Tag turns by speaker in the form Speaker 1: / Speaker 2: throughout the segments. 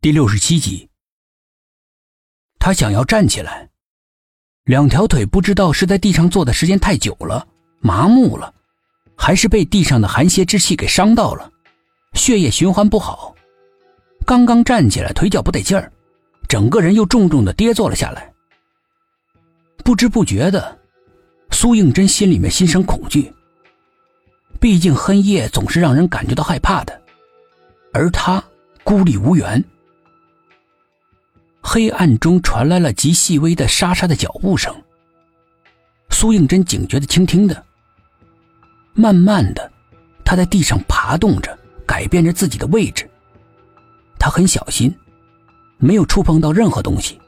Speaker 1: 第六十七集，他想要站起来，两条腿不知道是在地上坐的时间太久了，麻木了，还是被地上的寒邪之气给伤到了，血液循环不好。刚刚站起来，腿脚不得劲儿，整个人又重重的跌坐了下来。不知不觉的，苏应真心里面心生恐惧。毕竟黑夜总是让人感觉到害怕的，而他孤立无援。黑暗中传来了极细微的沙沙的脚步声。苏应真警觉的倾听着。慢慢的，他在地上爬动着，改变着自己的位置。他很小心，没有触碰到任何东西。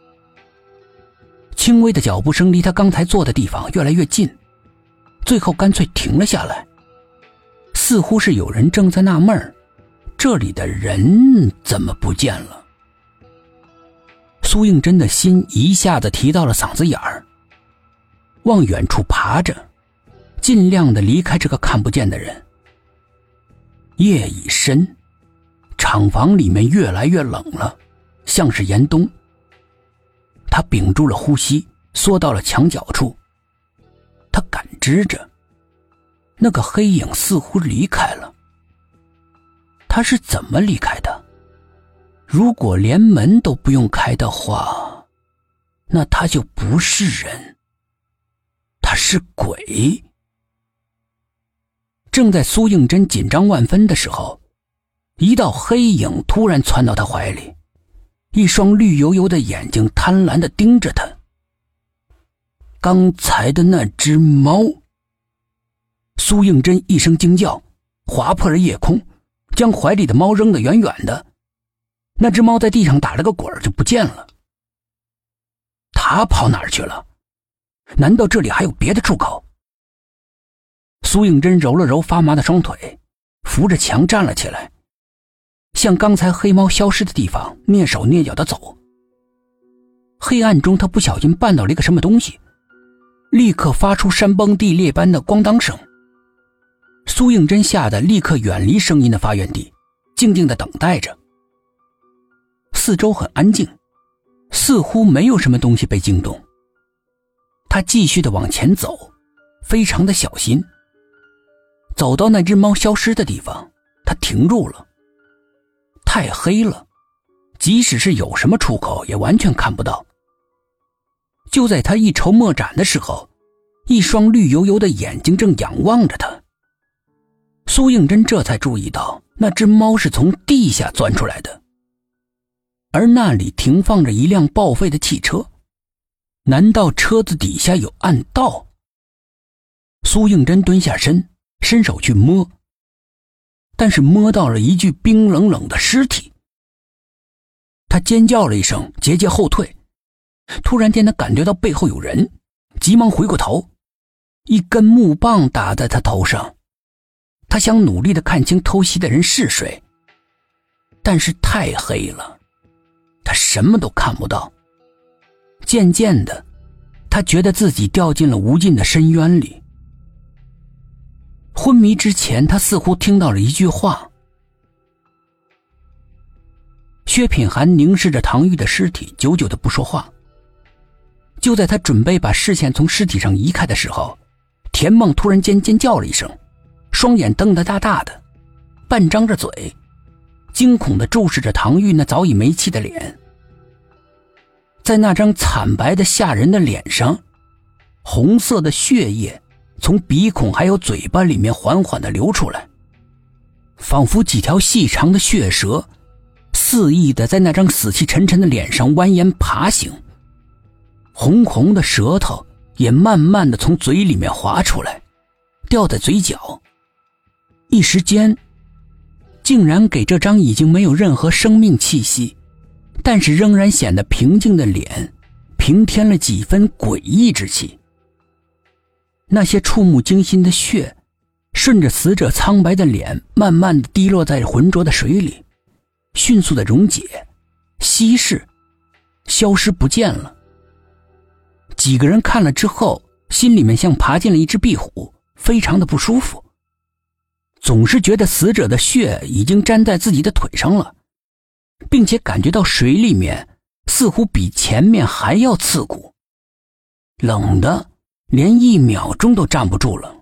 Speaker 1: 轻微的脚步声离他刚才坐的地方越来越近，最后干脆停了下来。似乎是有人正在纳闷儿这里的人怎么不见了？苏应真的心一下子提到了嗓子眼儿，往远处爬着，尽量的离开这个看不见的人。夜已深，厂房里面越来越冷了，像是严冬。他屏住了呼吸，缩到了墙角处。他感知着，那个黑影似乎离开了。他是怎么离开的？如果连门都不用开的话，那他就不是人，他是鬼。正在苏应真紧张万分的时候，一道黑影突然窜到他怀里，一双绿油油的眼睛贪婪的盯着他。刚才的那只猫，苏应真一声惊叫，划破了夜空，将怀里的猫扔得远远的。那只猫在地上打了个滚就不见了。它跑哪儿去了？难道这里还有别的出口？苏应真揉了揉发麻的双腿，扶着墙站了起来，向刚才黑猫消失的地方蹑手蹑脚的走。黑暗中，他不小心绊到了一个什么东西，立刻发出山崩地裂般的咣当声。苏应真吓得立刻远离声音的发源地，静静的等待着。四周很安静，似乎没有什么东西被惊动。他继续的往前走，非常的小心。走到那只猫消失的地方，他停住了。太黑了，即使是有什么出口，也完全看不到。就在他一筹莫展的时候，一双绿油油的眼睛正仰望着他。苏应真这才注意到，那只猫是从地下钻出来的。而那里停放着一辆报废的汽车，难道车子底下有暗道？苏应真蹲下身，伸手去摸，但是摸到了一具冰冷冷的尸体。他尖叫了一声，节节后退。突然间，他感觉到背后有人，急忙回过头，一根木棒打在他头上。他想努力的看清偷袭的人是谁，但是太黑了。他什么都看不到。渐渐的，他觉得自己掉进了无尽的深渊里。昏迷之前，他似乎听到了一句话。薛品涵凝视着唐玉的尸体，久久的不说话。就在他准备把视线从尸体上移开的时候，田梦突然间尖叫了一声，双眼瞪得大大的，半张着嘴。惊恐的注视着唐玉那早已没气的脸，在那张惨白的吓人的脸上，红色的血液从鼻孔还有嘴巴里面缓缓的流出来，仿佛几条细长的血蛇，肆意的在那张死气沉沉的脸上蜿蜒爬行，红红的舌头也慢慢的从嘴里面滑出来，掉在嘴角，一时间。竟然给这张已经没有任何生命气息，但是仍然显得平静的脸，平添了几分诡异之气。那些触目惊心的血，顺着死者苍白的脸，慢慢的滴落在浑浊的水里，迅速的溶解、稀释、消失不见了。几个人看了之后，心里面像爬进了一只壁虎，非常的不舒服。总是觉得死者的血已经粘在自己的腿上了，并且感觉到水里面似乎比前面还要刺骨，冷的连一秒钟都站不住了。